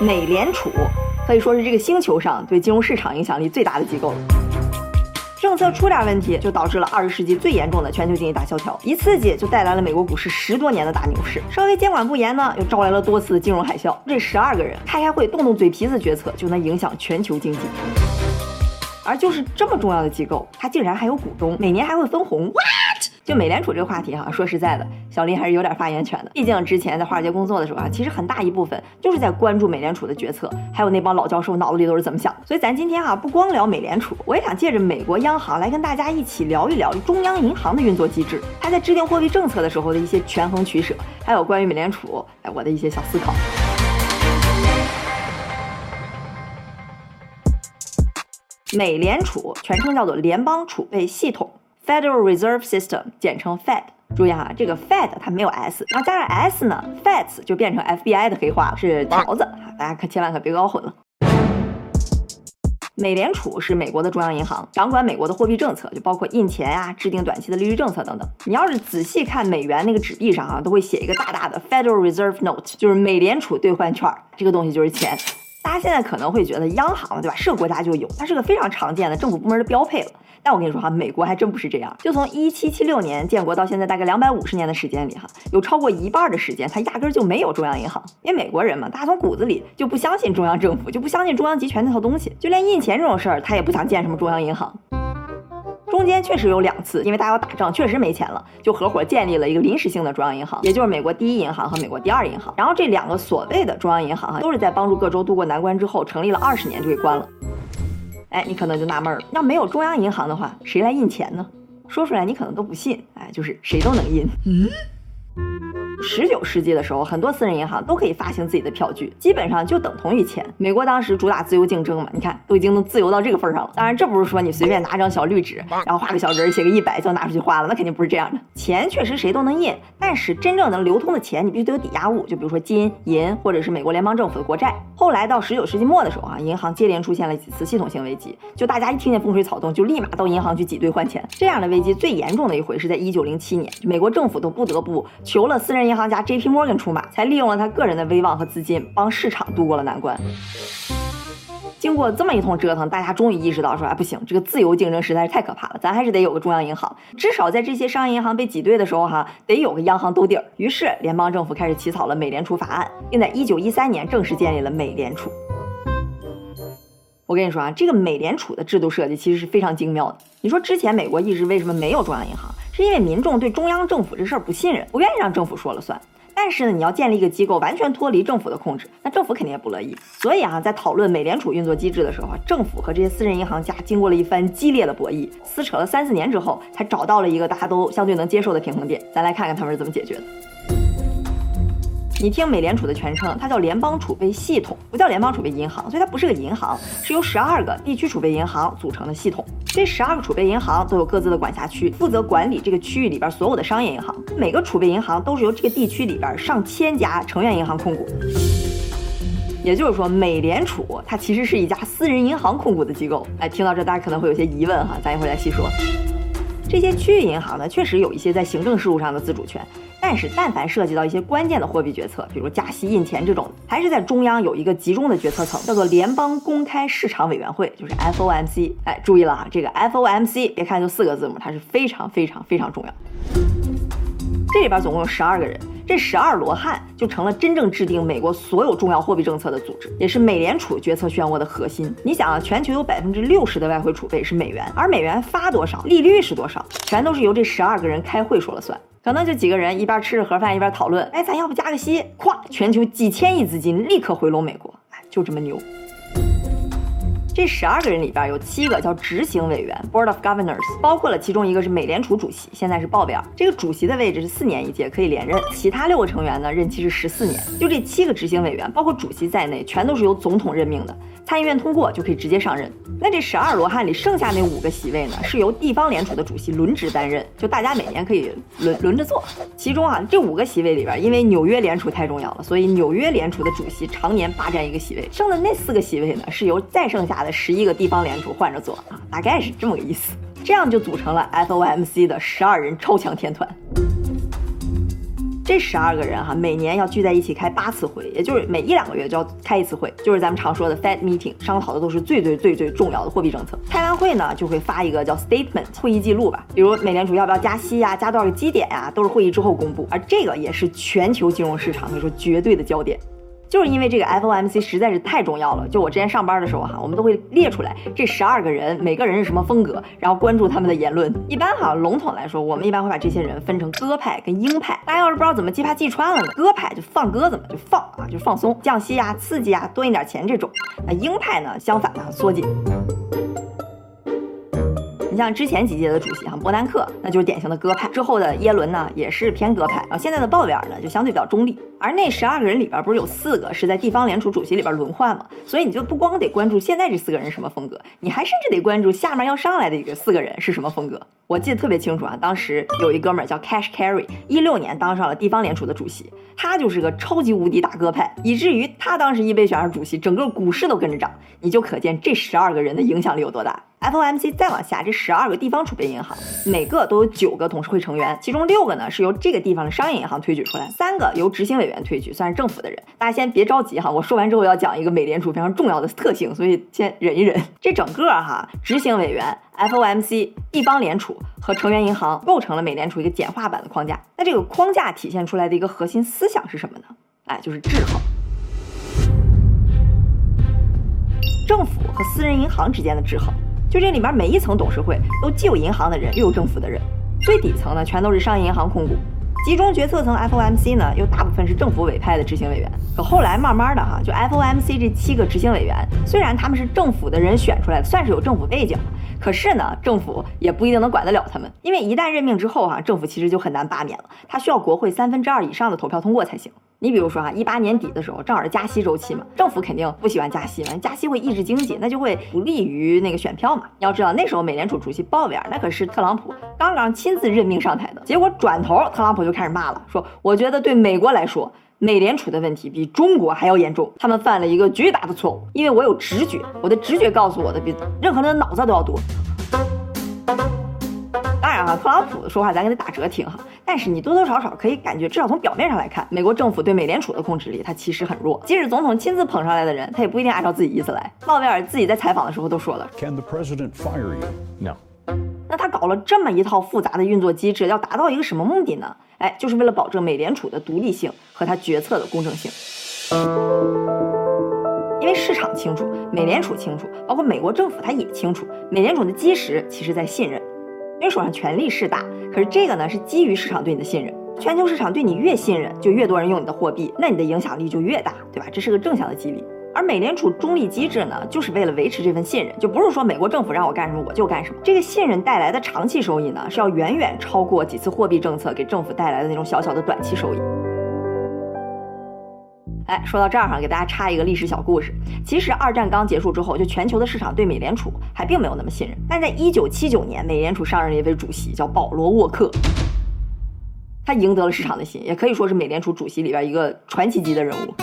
美联储可以说是这个星球上对金融市场影响力最大的机构了。政策出点问题，就导致了二十世纪最严重的全球经济大萧条，一刺激就带来了美国股市十多年的大牛市。稍微监管不严呢，又招来了多次的金融海啸。这十二个人开开会，动动嘴皮子决策，就能影响全球经济。而就是这么重要的机构，它竟然还有股东，每年还会分红。哇就美联储这个话题哈，说实在的，小林还是有点发言权的。毕竟之前在华尔街工作的时候啊，其实很大一部分就是在关注美联储的决策，还有那帮老教授脑子里都是怎么想的。所以咱今天哈不光聊美联储，我也想借着美国央行来跟大家一起聊一聊中央银行的运作机制，它在制定货币政策的时候的一些权衡取舍，还有关于美联储哎我的一些小思考。美联储全称叫做联邦储备系统 （Federal Reserve System），简称 Fed。注意哈，这个 Fed 它没有 S，然后加上 S 呢，Feds 就变成 FBI 的黑话，是条子。大家可千万可别搞混了。美联储是美国的中央银行，掌管美国的货币政策，就包括印钱呀、制定短期的利率政策等等。你要是仔细看美元那个纸币上啊，都会写一个大大的 Federal Reserve Note，就是美联储兑换券，这个东西就是钱。大家现在可能会觉得央行对吧，是个国家就有，它是个非常常见的政府部门的标配了。但我跟你说哈，美国还真不是这样。就从一七七六年建国到现在，大概两百五十年的时间里哈，有超过一半的时间，它压根就没有中央银行。因为美国人嘛，大家从骨子里就不相信中央政府，就不相信中央集权那套东西，就连印钱这种事儿，他也不想建什么中央银行。中间确实有两次，因为大家要打仗，确实没钱了，就合伙建立了一个临时性的中央银行，也就是美国第一银行和美国第二银行。然后这两个所谓的中央银行哈，都是在帮助各州渡过难关之后，成立了二十年就给关了。哎，你可能就纳闷了，要没有中央银行的话，谁来印钱呢？说出来你可能都不信，哎，就是谁都能印。嗯。十九世纪的时候，很多私人银行都可以发行自己的票据，基本上就等同于钱。美国当时主打自由竞争嘛，你看都已经能自由到这个份上了。当然，这不是说你随便拿张小绿纸，然后画个小人写个一百就拿出去花了，那肯定不是这样的。钱确实谁都能印，但是真正能流通的钱，你必须得有抵押物，就比如说金银或者是美国联邦政府的国债。后来到十九世纪末的时候啊，银行接连出现了几次系统性危机，就大家一听见风吹草动，就立马到银行去挤兑换钱。这样的危机最严重的一回是在一九零七年，美国政府都不得不求了私人银行家 J P Morgan。出马，才利用了他个人的威望和资金，帮市场渡过了难关。经过这么一通折腾，大家终于意识到说，哎，不行，这个自由竞争实在是太可怕了，咱还是得有个中央银行，至少在这些商业银行被挤兑的时候，哈，得有个央行兜底儿。于是，联邦政府开始起草了美联储法案，并在1913年正式建立了美联储。我跟你说啊，这个美联储的制度设计其实是非常精妙的。你说之前美国一直为什么没有中央银行？是因为民众对中央政府这事儿不信任，不愿意让政府说了算。但是呢，你要建立一个机构完全脱离政府的控制，那政府肯定也不乐意。所以啊，在讨论美联储运作机制的时候啊，政府和这些私人银行家经过了一番激烈的博弈，撕扯了三四年之后，才找到了一个大家都相对能接受的平衡点。咱来看看他们是怎么解决的。你听美联储的全称，它叫联邦储备系统，不叫联邦储备银行，所以它不是个银行，是由十二个地区储备银行组成的系统。这十二个储备银行都有各自的管辖区，负责管理这个区域里边所有的商业银行。每个储备银行都是由这个地区里边上千家成员银行控股。也就是说，美联储它其实是一家私人银行控股的机构。哎，听到这大家可能会有些疑问哈，咱一会儿再细说。这些区域银行呢，确实有一些在行政事务上的自主权。但是，但凡涉及到一些关键的货币决策，比如加息、印钱这种，还是在中央有一个集中的决策层，叫做联邦公开市场委员会，就是 FOMC。哎，注意了啊，这个 FOMC，别看就四个字母，它是非常非常非常重要。这里边总共有十二个人，这十二罗汉就成了真正制定美国所有重要货币政策的组织，也是美联储决策漩涡的核心。你想啊，全球有百分之六十的外汇储备是美元，而美元发多少，利率是多少，全都是由这十二个人开会说了算。可能就几个人一边吃着盒饭一边讨论，哎，咱要不加个息？咵，全球几千亿资金立刻回笼美国，哎，就这么牛。这十二个人里边有七个叫执行委员 （Board of Governors），包括了其中一个是美联储主席，现在是鲍威尔。这个主席的位置是四年一届，可以连任。其他六个成员呢，任期是十四年。就这七个执行委员，包括主席在内，全都是由总统任命的。参议院通过就可以直接上任。那这十二罗汉里剩下那五个席位呢，是由地方联储的主席轮值担任，就大家每年可以轮轮着坐。其中啊，这五个席位里边，因为纽约联储太重要了，所以纽约联储的主席常年霸占一个席位。剩的那四个席位呢，是由再剩下的十一个地方联储换着做啊，大概是这么个意思。这样就组成了 FOMC 的十二人超强天团。这十二个人哈，每年要聚在一起开八次会，也就是每一两个月就要开一次会，就是咱们常说的 Fed meeting，商讨的都是最最最最重要的货币政策。开完会呢，就会发一个叫 statement 会议记录吧，比如美联储要不要加息呀，加多少个基点呀，都是会议之后公布。而这个也是全球金融市场可以说绝对的焦点。就是因为这个 FOMC 实在是太重要了，就我之前上班的时候哈，我们都会列出来这十二个人，每个人是什么风格，然后关注他们的言论。一般哈，笼统来说，我们一般会把这些人分成鸽派跟鹰派。大家要是不知道怎么记怕记穿了呢，鸽派就放鸽子嘛，就放啊，就放松，降息啊，刺激啊，多印点钱这种。那鹰派呢，相反呢，缩紧。你像之前几届的主席哈，伯南克那就是典型的鸽派，之后的耶伦呢也是偏鸽派，然后现在的鲍威尔呢就相对比较中立。而那十二个人里边不是有四个是在地方联储主席里边轮换吗？所以你就不光得关注现在这四个人什么风格，你还甚至得关注下面要上来的一个四个人是什么风格。我记得特别清楚啊，当时有一哥们儿叫 Cash Carry，一六年当上了地方联储的主席，他就是个超级无敌大哥派，以至于他当时一被选上主席，整个股市都跟着涨，你就可见这十二个人的影响力有多大。FOMC 再往下，这十二个地方储备银行，每个都有九个董事会成员，其中六个呢是由这个地方的商业银行推举出来，三个由执行委员退去，算是政府的人。大家先别着急哈，我说完之后要讲一个美联储非常重要的特性，所以先忍一忍。这整个哈，执行委员、FOMC、地方联储和成员银行构成了美联储一个简化版的框架。那这个框架体现出来的一个核心思想是什么呢？哎，就是制衡。政府和私人银行之间的制衡。就这里面每一层董事会都既有银行的人，又有政府的人，最底层呢全都是商业银行控股，集中决策层 FOMC 呢又大部分是政府委派的执行委员。可后来慢慢的哈，就 FOMC 这七个执行委员，虽然他们是政府的人选出来的，算是有政府背景，可是呢政府也不一定能管得了他们，因为一旦任命之后哈，政府其实就很难罢免了，他需要国会三分之二以上的投票通过才行。你比如说哈，一八年底的时候，正好是加息周期嘛，政府肯定不喜欢加息嘛，加息会抑制经济，那就会不利于那个选票嘛。要知道那时候美联储主席鲍威尔那可是特朗普刚刚亲自任命上台的，结果转头特朗普就开始骂了，说我觉得对美国来说，美联储的问题比中国还要严重，他们犯了一个巨大的错误，因为我有直觉，我的直觉告诉我的比任何人的脑子都要多。当然哈，特朗普的说话咱给他打折听哈，但是你多多少少可以感觉，至少从表面上来看，美国政府对美联储的控制力它其实很弱。即使总统亲自捧上来的人，他也不一定按照自己意思来。鲍威尔自己在采访的时候都说了，Can the president fire you? No。那他搞了这么一套复杂的运作机制，要达到一个什么目的呢？哎，就是为了保证美联储的独立性和他决策的公正性。因为市场清楚，美联储清楚，包括美国政府他也清楚，美联储的基石其实在信任。因为手上权力是大，可是这个呢是基于市场对你的信任。全球市场对你越信任，就越多人用你的货币，那你的影响力就越大，对吧？这是个正向的激励。而美联储中立机制呢，就是为了维持这份信任，就不是说美国政府让我干什么我就干什么。这个信任带来的长期收益呢，是要远远超过几次货币政策给政府带来的那种小小的短期收益。哎，说到这儿哈，给大家插一个历史小故事。其实二战刚结束之后，就全球的市场对美联储还并没有那么信任。但在一九七九年，美联储上任了一位主席叫保罗沃克，他赢得了市场的心，也可以说是美联储主席里边一个传奇级的人物。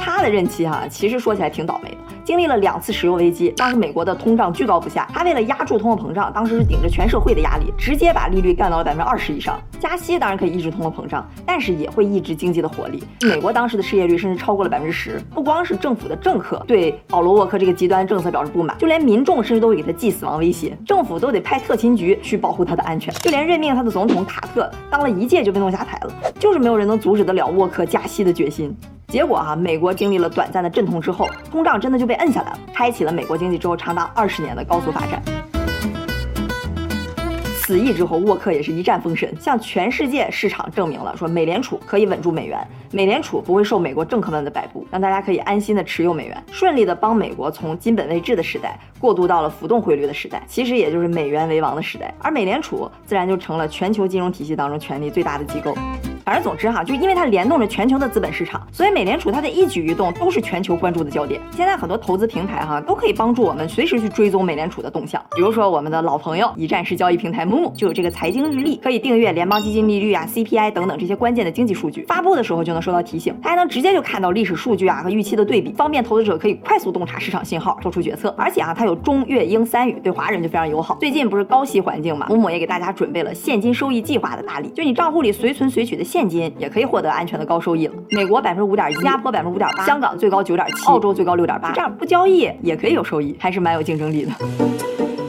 他的任期哈，其实说起来挺倒霉的。经历了两次石油危机，当时美国的通胀居高不下，他为了压住通货膨胀，当时是顶着全社会的压力，直接把利率干到了百分之二十以上。加息当然可以抑制通货膨胀，但是也会抑制经济的活力。美国当时的失业率甚至超过了百分之十。不光是政府的政客对保罗沃克这个极端政策表示不满，就连民众甚至都会给他寄死亡威胁，政府都得派特勤局去保护他的安全。就连任命他的总统卡特当了一届就被弄下台了，就是没有人能阻止得了沃克加息的决心。结果哈，美国经历了短暂的阵痛之后，通胀真的就被摁下来了，开启了美国经济之后长达二十年的高速发展。此役之后，沃克也是一战封神，向全世界市场证明了说美联储可以稳住美元，美联储不会受美国政客们的摆布，让大家可以安心的持有美元，顺利的帮美国从金本位制的时代过渡到了浮动汇率的时代，其实也就是美元为王的时代，而美联储自然就成了全球金融体系当中权力最大的机构。反正总之哈，就因为它联动着全球的资本市场，所以美联储它的一举一动都是全球关注的焦点。现在很多投资平台哈都可以帮助我们随时去追踪美联储的动向。比如说我们的老朋友一站式交易平台 Momo 就有这个财经日历，可以订阅联邦基金利率啊、CPI 等等这些关键的经济数据，发布的时候就能收到提醒。它还能直接就看到历史数据啊和预期的对比，方便投资者可以快速洞察市场信号，做出决策。而且啊，它有中粤英三语，对华人就非常友好。最近不是高息环境嘛，某某也给大家准备了现金收益计划的大礼，就你账户里随存随取的现金也可以获得安全的高收益了。美国百分之五点一，新加坡百分之五点八，香港最高九点七，澳洲最高六点八，这样不交易也可以有收益，还是蛮有竞争力的。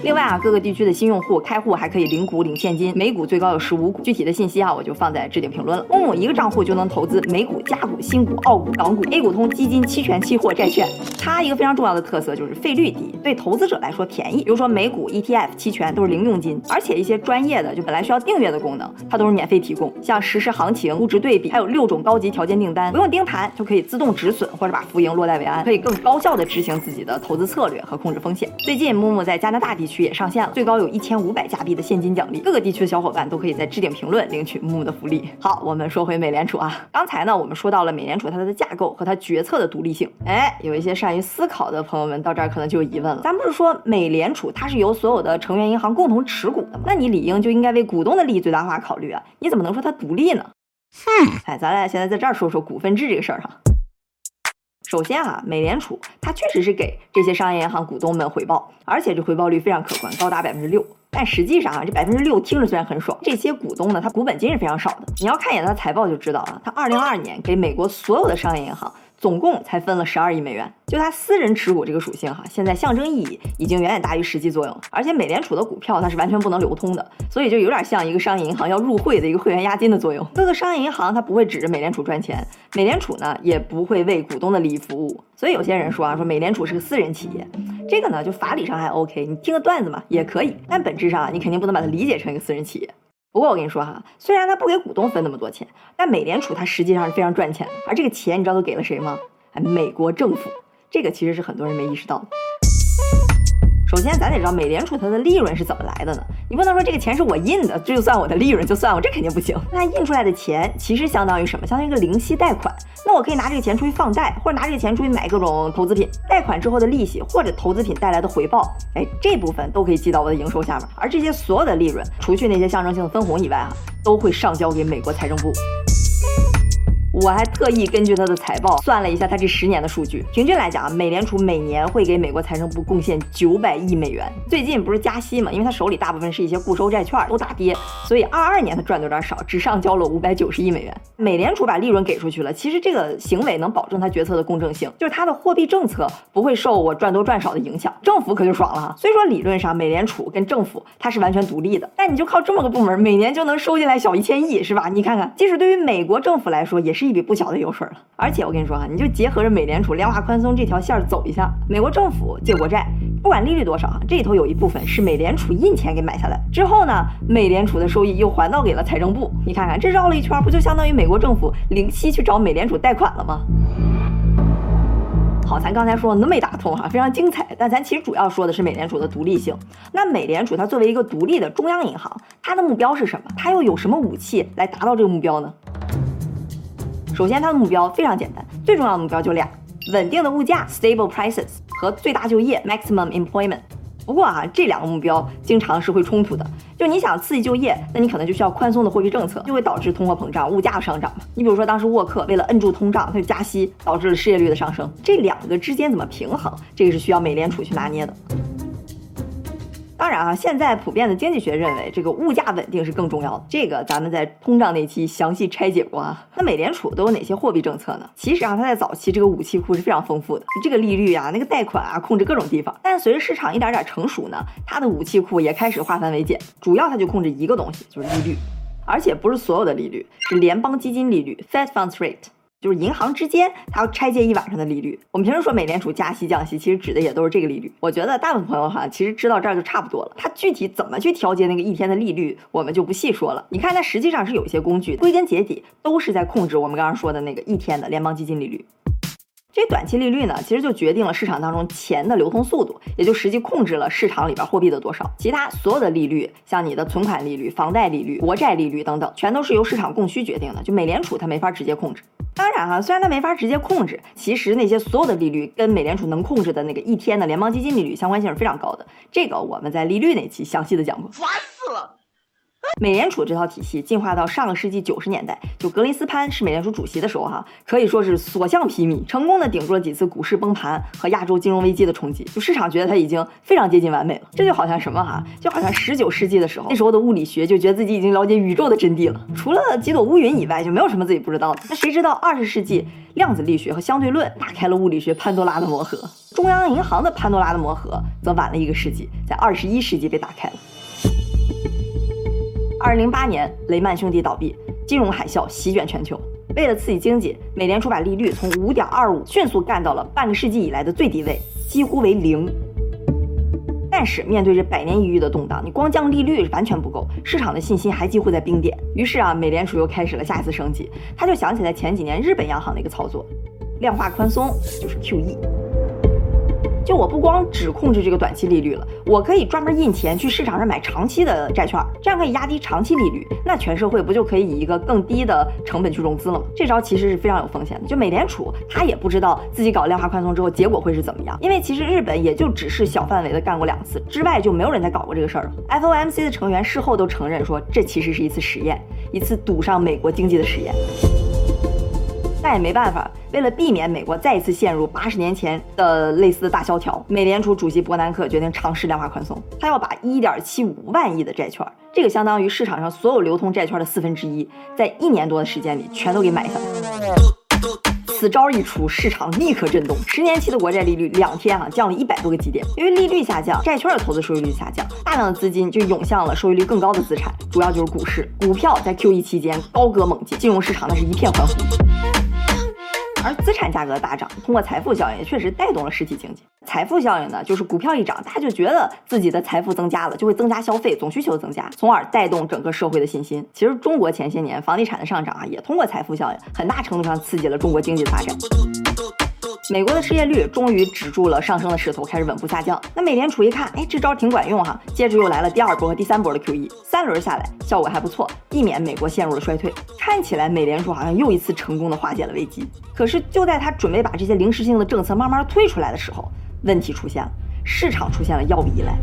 另外啊，各个地区的新用户开户还可以领股领现金，每股最高有十五股。具体的信息啊，我就放在置顶评论了。木木一个账户就能投资美股、加股、新股、澳股、港股、A 股通、基金、期权、期货、债券。它一个非常重要的特色就是费率低，对投资者来说便宜。比如说美股、ETF、期权都是零佣金，而且一些专业的就本来需要订阅的功能，它都是免费提供。像实时行情、估值对比，还有六种高级条件订单，不用盯盘就可以自动止损或者把浮盈落袋为安，可以更高效的执行自己的投资策略和控制风险。最近木木在加拿大地区也上线了，最高。有一千五百加币的现金奖励，各个地区的小伙伴都可以在置顶评论领取木木的福利。好，我们说回美联储啊，刚才呢我们说到了美联储它的架构和它决策的独立性。哎，有一些善于思考的朋友们到这儿可能就有疑问了，咱不是说美联储它是由所有的成员银行共同持股的吗？那你理应就应该为股东的利益最大化考虑啊，你怎么能说它独立呢？哼，哎，咱俩现在在这儿说说股份制这个事儿哈。首先啊，美联储它确实是给这些商业银行股东们回报，而且这回报率非常可观，高达百分之六。但实际上啊，这百分之六听着虽然很爽，这些股东呢，他股本金是非常少的。你要看一眼他的财报就知道了，他二零二二年给美国所有的商业银行。总共才分了十二亿美元，就它私人持股这个属性哈，现在象征意义已经远远大于实际作用。而且美联储的股票它是完全不能流通的，所以就有点像一个商业银行要入会的一个会员押金的作用。各个商业银行它不会指着美联储赚钱，美联储呢也不会为股东的利益服务。所以有些人说啊，说美联储是个私人企业，这个呢就法理上还 OK，你听个段子嘛也可以，但本质上啊你肯定不能把它理解成一个私人企业。不过我跟你说哈，虽然他不给股东分那么多钱，但美联储它实际上是非常赚钱的，而这个钱你知道都给了谁吗？美国政府，这个其实是很多人没意识到的。首先，咱得知道美联储它的利润是怎么来的呢？你不能说这个钱是我印的，这就算我的利润就算我，这肯定不行。那印出来的钱其实相当于什么？相当于一个零息贷款。那我可以拿这个钱出去放贷，或者拿这个钱出去买各种投资品。贷款之后的利息或者投资品带来的回报，哎，这部分都可以记到我的营收下面。而这些所有的利润，除去那些象征性的分红以外啊，都会上交给美国财政部。我还特意根据他的财报算了一下，他这十年的数据，平均来讲啊，美联储每年会给美国财政部贡献九百亿美元。最近不是加息嘛，因为他手里大部分是一些固收债券，都大跌，所以二二年他赚的有点少，只上交了五百九十亿美元。美联储把利润给出去了，其实这个行为能保证他决策的公正性，就是他的货币政策不会受我赚多赚少的影响。政府可就爽了哈，所以说理论上美联储跟政府它是完全独立的，但你就靠这么个部门，每年就能收进来小一千亿，是吧？你看看，即使对于美国政府来说，也是。一笔不小的油水了，而且我跟你说哈，你就结合着美联储量化宽松这条线走一下，美国政府借国债，不管利率多少哈，这里头有一部分是美联储印钱给买下来，之后呢，美联储的收益又还到给了财政部，你看看这绕了一圈，不就相当于美国政府零息去找美联储贷款了吗？好，咱刚才说了那么一大通哈，非常精彩，但咱其实主要说的是美联储的独立性。那美联储它作为一个独立的中央银行，它的目标是什么？它又有什么武器来达到这个目标呢？首先，它的目标非常简单，最重要的目标就俩：稳定的物价 （stable prices） 和最大就业 （maximum employment）。不过啊，这两个目标经常是会冲突的。就你想刺激就业，那你可能就需要宽松的货币政策，就会导致通货膨胀、物价上涨嘛。你比如说，当时沃克为了摁住通胀，他就加息，导致了失业率的上升。这两个之间怎么平衡，这个是需要美联储去拿捏的。当然啊，现在普遍的经济学认为，这个物价稳定是更重要的。这个咱们在通胀那期详细拆解过啊。那美联储都有哪些货币政策呢？其实啊，它在早期这个武器库是非常丰富的，这个利率啊，那个贷款啊，控制各种地方。但随着市场一点点成熟呢，它的武器库也开始化繁为简，主要它就控制一个东西，就是利率，而且不是所有的利率，是联邦基金利率 （Fed Funds Rate）。就是银行之间，它要拆借一晚上的利率。我们平时说美联储加息降息，其实指的也都是这个利率。我觉得大部分朋友哈，其实知道这儿就差不多了。它具体怎么去调节那个一天的利率，我们就不细说了。你看，它实际上是有一些工具，归根结底都是在控制我们刚刚说的那个一天的联邦基金利率。这短期利率呢，其实就决定了市场当中钱的流通速度，也就实际控制了市场里边货币的多少。其他所有的利率，像你的存款利率、房贷利率、国债利率等等，全都是由市场供需决定的。就美联储它没法直接控制。当然哈，虽然它没法直接控制，其实那些所有的利率跟美联储能控制的那个一天的联邦基金利率相关性是非常高的。这个我们在利率那期详细的讲过。烦死了！美联储这套体系进化到上个世纪九十年代，就格林斯潘是美联储主席的时候，哈，可以说是所向披靡，成功的顶住了几次股市崩盘和亚洲金融危机的冲击。就市场觉得它已经非常接近完美了。这就好像什么哈，就好像十九世纪的时候，那时候的物理学就觉得自己已经了解宇宙的真谛了，除了几朵乌云以外，就没有什么自己不知道的。那谁知道二十世纪量子力学和相对论打开了物理学潘多拉的魔盒，中央银行的潘多拉的魔盒则晚了一个世纪，在二十一世纪被打开了。二零零八年，雷曼兄弟倒闭，金融海啸席卷全球。为了刺激经济，美联储把利率从五点二五迅速干到了半个世纪以来的最低位，几乎为零。但是面对这百年一遇的动荡，你光降利率完全不够，市场的信心还几乎在冰点。于是啊，美联储又开始了下一次升级，他就想起来前几年日本央行的一个操作，量化宽松就是 QE。就我不光只控制这个短期利率了，我可以专门印钱去市场上买长期的债券，这样可以压低长期利率，那全社会不就可以以一个更低的成本去融资了吗？这招其实是非常有风险的。就美联储他也不知道自己搞量化宽松之后结果会是怎么样，因为其实日本也就只是小范围的干过两次，之外就没有人再搞过这个事儿了。FOMC 的成员事后都承认说，这其实是一次实验，一次赌上美国经济的实验。但也没办法，为了避免美国再一次陷入八十年前的类似的大萧条，美联储主席伯南克决定尝试量化宽松。他要把一点七五万亿的债券，这个相当于市场上所有流通债券的四分之一，在一年多的时间里全都给买下来。此招一出，市场立刻震动，十年期的国债利率两天啊降了一百多个基点。因为利率下降，债券的投资收益率下降，大量的资金就涌向了收益率更高的资产，主要就是股市。股票在 QE 期间高歌猛进，金融市场那是一片欢呼。而资产价格大涨，通过财富效应也确实带动了实体经济。财富效应呢，就是股票一涨，大家就觉得自己的财富增加了，就会增加消费，总需求增加，从而带动整个社会的信心。其实中国前些年房地产的上涨啊，也通过财富效应，很大程度上刺激了中国经济发展。美国的失业率终于止住了上升的势头，开始稳步下降。那美联储一看，哎，这招挺管用哈，接着又来了第二波和第三波的 QE，三轮下来效果还不错，避免美国陷入了衰退。看起来美联储好像又一次成功的化解了危机。可是就在他准备把这些临时性的政策慢慢推出来的时候，问题出现了，市场出现了药物依赖。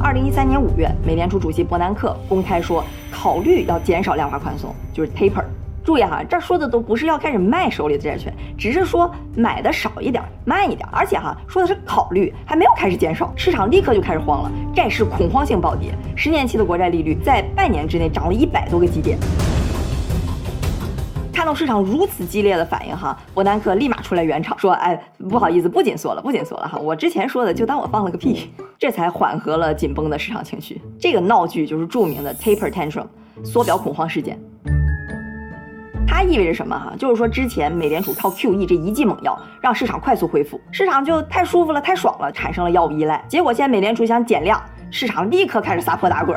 二零一三年五月，美联储主席伯南克公开说，考虑要减少量化宽松，就是 taper。注意哈，这说的都不是要开始卖手里的债券，只是说买的少一点，慢一点。而且哈，说的是考虑，还没有开始减少，市场立刻就开始慌了，债市恐慌性暴跌，十年期的国债利率在半年之内涨了一百多个基点。看到市场如此激烈的反应哈，伯南克立马出来圆场，说：“哎，不好意思，不紧缩了，不紧缩了哈，我之前说的就当我放了个屁。”这才缓和了紧绷的市场情绪。这个闹剧就是著名的 taper tantrum，缩表恐慌事件。它意味着什么哈？就是说之前美联储靠 QE 这一剂猛药，让市场快速恢复，市场就太舒服了，太爽了，产生了药物依赖。结果现在美联储想减量，市场立刻开始撒泼打滚。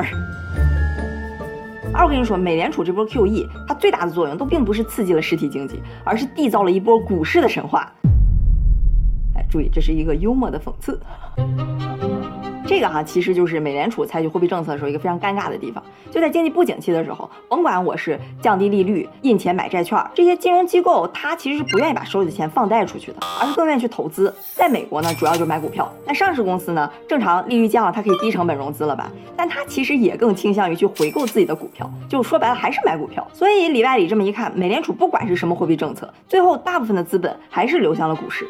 二，我跟你说，美联储这波 QE，它最大的作用都并不是刺激了实体经济，而是缔造了一波股市的神话。哎，注意，这是一个幽默的讽刺。这个哈，其实就是美联储采取货币政策的时候一个非常尴尬的地方。就在经济不景气的时候，甭管我是降低利率、印钱买债券，这些金融机构它其实是不愿意把手里的钱放贷出去的，而是更愿意去投资。在美国呢，主要就是买股票。那上市公司呢，正常利率降了，它可以低成本融资了吧？但它其实也更倾向于去回购自己的股票，就说白了还是买股票。所以里外里这么一看，美联储不管是什么货币政策，最后大部分的资本还是流向了股市。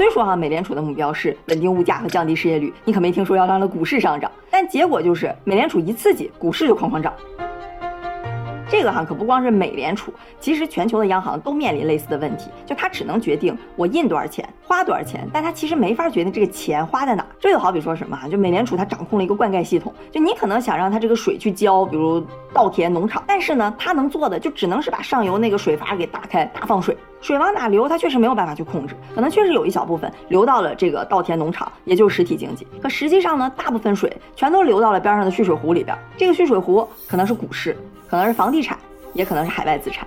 虽说哈，美联储的目标是稳定物价和降低失业率，你可没听说要让它股市上涨，但结果就是美联储一刺激，股市就哐哐涨。这个哈可不光是美联储，其实全球的央行都面临类似的问题，就它只能决定我印多少钱，花多少钱，但它其实没法决定这个钱花在哪。这就好比说什么哈，就美联储它掌控了一个灌溉系统，就你可能想让它这个水去浇，比如稻田、农场，但是呢，它能做的就只能是把上游那个水阀给打开，大放水，水往哪流，它确实没有办法去控制，可能确实有一小部分流到了这个稻田、农场，也就是实体经济，可实际上呢，大部分水全都流到了边上的蓄水湖里边，这个蓄水湖可能是股市。可能是房地产，也可能是海外资产。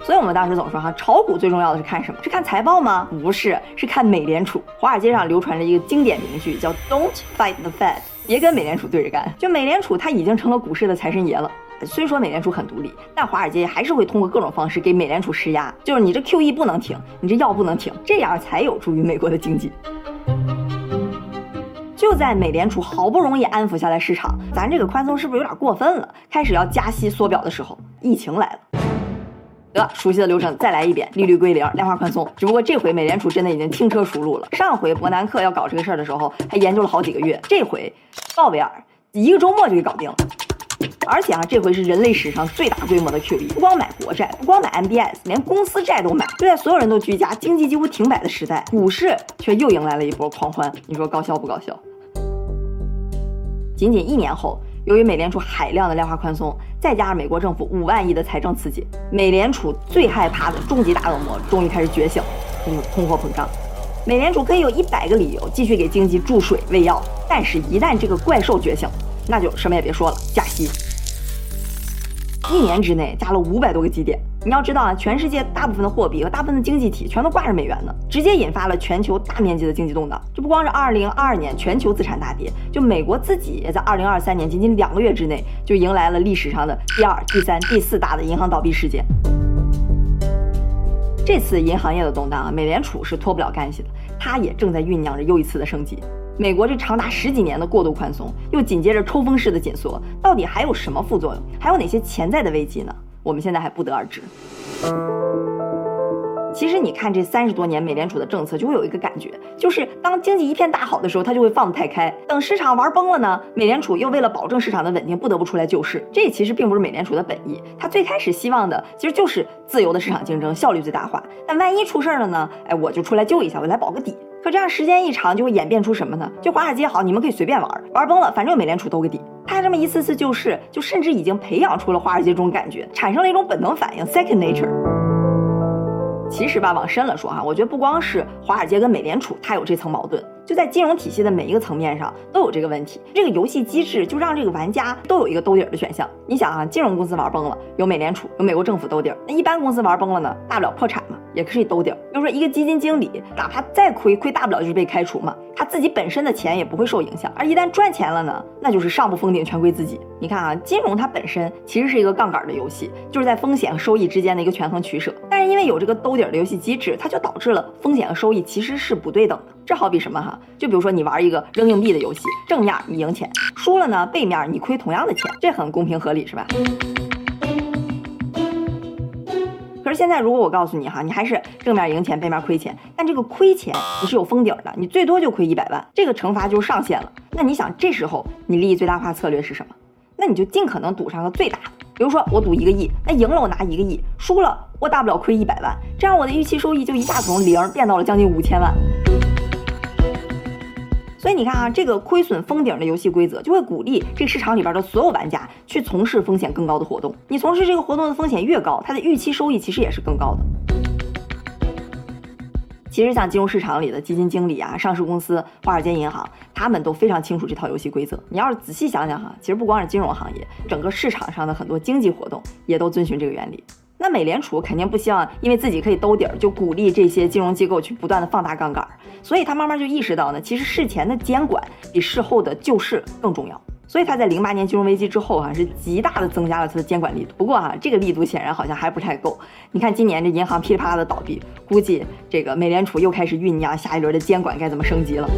所以我们当时总说哈，炒股最重要的是看什么？是看财报吗？不是，是看美联储。华尔街上流传着一个经典名句，叫 "Don't fight the Fed"，别跟美联储对着干。就美联储它已经成了股市的财神爷了。虽说美联储很独立，但华尔街还是会通过各种方式给美联储施压，就是你这 QE 不能停，你这药不能停，这样才有助于美国的经济。在美联储好不容易安抚下来市场，咱这个宽松是不是有点过分了？开始要加息缩表的时候，疫情来了。得，熟悉的流程再来一遍，利率归零，量化宽松。只不过这回美联储真的已经轻车熟路了。上回伯南克要搞这个事儿的时候，还研究了好几个月，这回鲍威尔一个周末就给搞定了。而且啊，这回是人类史上最大规模的 QE，不光买国债，不光买 MBS，连公司债都买。就在所有人都居家、经济几乎停摆的时代，股市却又迎来了一波狂欢。你说高效不高效？仅仅一年后。由于美联储海量的量化宽松，再加上美国政府五万亿的财政刺激，美联储最害怕的终极大恶魔终于开始觉醒，就是通货膨胀。美联储可以有一百个理由继续给经济注水喂药，但是，一旦这个怪兽觉醒，那就什么也别说了，加息。一年之内加了五百多个基点。你要知道啊，全世界大部分的货币和大部分的经济体全都挂着美元呢，直接引发了全球大面积的经济动荡。这不光是2022年全球资产大跌，就美国自己也在2023年仅仅两个月之内就迎来了历史上的第二、第三、第四大的银行倒闭事件。这次银行业的动荡啊，美联储是脱不了干系的，它也正在酝酿着又一次的升级。美国这长达十几年的过度宽松，又紧接着抽风式的紧缩，到底还有什么副作用？还有哪些潜在的危机呢？我们现在还不得而知。其实你看这三十多年美联储的政策，就会有一个感觉，就是当经济一片大好的时候，它就会放得太开；等市场玩崩了呢，美联储又为了保证市场的稳定，不得不出来救市。这其实并不是美联储的本意，它最开始希望的其实就是自由的市场竞争，效率最大化。但万一出事儿了呢？哎，我就出来救一下，我来保个底。可这样时间一长，就会演变出什么呢？就华尔街好，你们可以随便玩，玩崩了，反正有美联储兜个底。他这么一次次救市，就甚至已经培养出了华尔街这种感觉，产生了一种本能反应，second nature。其实吧，往深了说哈，我觉得不光是华尔街跟美联储，它有这层矛盾，就在金融体系的每一个层面上都有这个问题。这个游戏机制就让这个玩家都有一个兜底儿的选项。你想啊，金融公司玩崩了，有美联储，有美国政府兜底儿；那一般公司玩崩了呢，大不了破产嘛。也可以兜底儿，比如说一个基金经理，哪怕再亏，亏大不了就是被开除嘛，他自己本身的钱也不会受影响，而一旦赚钱了呢，那就是上不封顶，全归自己。你看啊，金融它本身其实是一个杠杆的游戏，就是在风险和收益之间的一个权衡取舍。但是因为有这个兜底儿的游戏机制，它就导致了风险和收益其实是不对等的。这好比什么哈？就比如说你玩一个扔硬币的游戏，正面你赢钱，输了呢，背面你亏同样的钱，这很公平合理是吧？可是现在，如果我告诉你哈，你还是正面赢钱，背面亏钱，但这个亏钱你是有封顶的，你最多就亏一百万，这个惩罚就上限了。那你想，这时候你利益最大化策略是什么？那你就尽可能赌上个最大的，比如说我赌一个亿，那赢了我拿一个亿，输了我大不了亏一百万，这样我的预期收益就一下从零变到了将近五千万。所以你看啊，这个亏损封顶的游戏规则就会鼓励这个市场里边的所有玩家去从事风险更高的活动。你从事这个活动的风险越高，它的预期收益其实也是更高的。其实像金融市场里的基金经理啊、上市公司、华尔街银行，他们都非常清楚这套游戏规则。你要是仔细想想哈，其实不光是金融行业，整个市场上的很多经济活动也都遵循这个原理。那美联储肯定不希望因为自己可以兜底儿，就鼓励这些金融机构去不断的放大杠杆，所以他慢慢就意识到呢，其实事前的监管比事后的救市更重要。所以他在零八年金融危机之后啊，是极大的增加了他的监管力度。不过哈，这个力度显然好像还不太够。你看今年这银行噼里啪啦的倒闭，估计这个美联储又开始酝酿下一轮的监管该怎么升级了。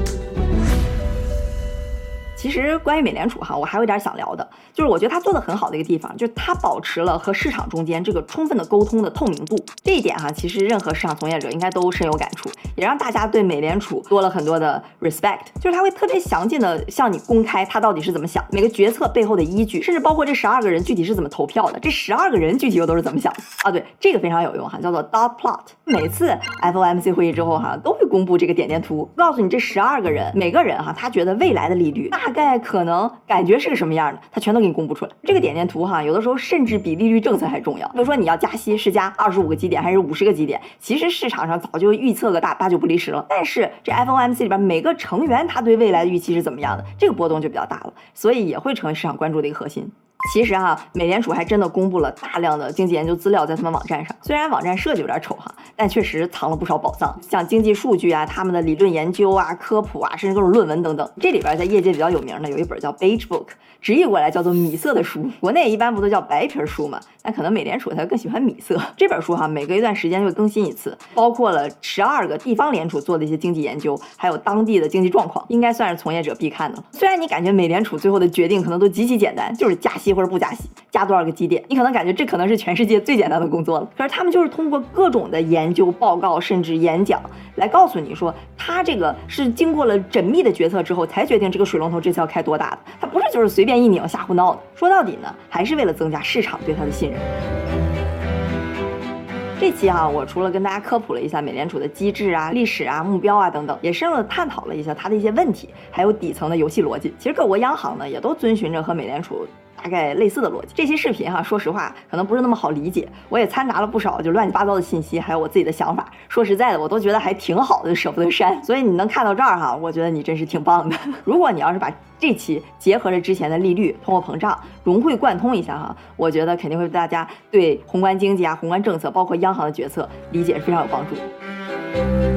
其实关于美联储哈，我还有点想聊的，就是我觉得它做的很好的一个地方，就是它保持了和市场中间这个充分的沟通的透明度。这一点哈，其实任何市场从业者应该都深有感触，也让大家对美联储多了很多的 respect。就是他会特别详尽的向你公开他到底是怎么想，每个决策背后的依据，甚至包括这十二个人具体是怎么投票的，这十二个人具体又都是怎么想的啊？对，这个非常有用哈，叫做 dot plot。每次 FOMC 会议之后哈，都会公布这个点点图，告诉你这十二个人每个人哈，他觉得未来的利率大。大概可能感觉是个什么样的，他全都给你公布出来。这个点点图哈，有的时候甚至比利率政策还重要。比如说你要加息是加二十五个基点还是五十个基点，其实市场上早就预测个大八九不离十了。但是这 FOMC 里边每个成员他对未来的预期是怎么样的，这个波动就比较大了，所以也会成为市场关注的一个核心。其实哈，美联储还真的公布了大量的经济研究资料在他们网站上，虽然网站设计有点丑哈，但确实藏了不少宝藏，像经济数据啊、他们的理论研究啊、科普啊，甚至各种论文等等。这里边在业界比较有名的有一本叫 Beige Book，直译过来叫做米色的书，国内一般不都叫白皮书吗？那可能美联储它更喜欢米色。这本书哈，每隔一段时间就会更新一次，包括了十二个地方联储做的一些经济研究，还有当地的经济状况，应该算是从业者必看的。虽然你感觉美联储最后的决定可能都极其简单，就是加息或者不加息，加多少个基点，你可能感觉这可能是全世界最简单的工作了。可是他们就是通过各种的研究报告，甚至演讲，来告诉你说，他这个是经过了缜密的决策之后才决定这个水龙头这次要开多大的，他不是就是随便一拧瞎胡闹的。说到底呢，还是为了增加市场对他的信任。这期哈，我除了跟大家科普了一下美联储的机制啊、历史啊、目标啊等等，也深入的探讨了一下它的一些问题，还有底层的游戏逻辑。其实各国央行呢，也都遵循着和美联储。大概类似的逻辑，这期视频哈，说实话可能不是那么好理解，我也掺杂了不少就乱七八糟的信息，还有我自己的想法。说实在的，我都觉得还挺好的，舍不得删。所以你能看到这儿哈，我觉得你真是挺棒的。如果你要是把这期结合着之前的利率、通货膨胀融会贯通一下哈，我觉得肯定会对大家对宏观经济啊、宏观政策，包括央行的决策理解是非常有帮助。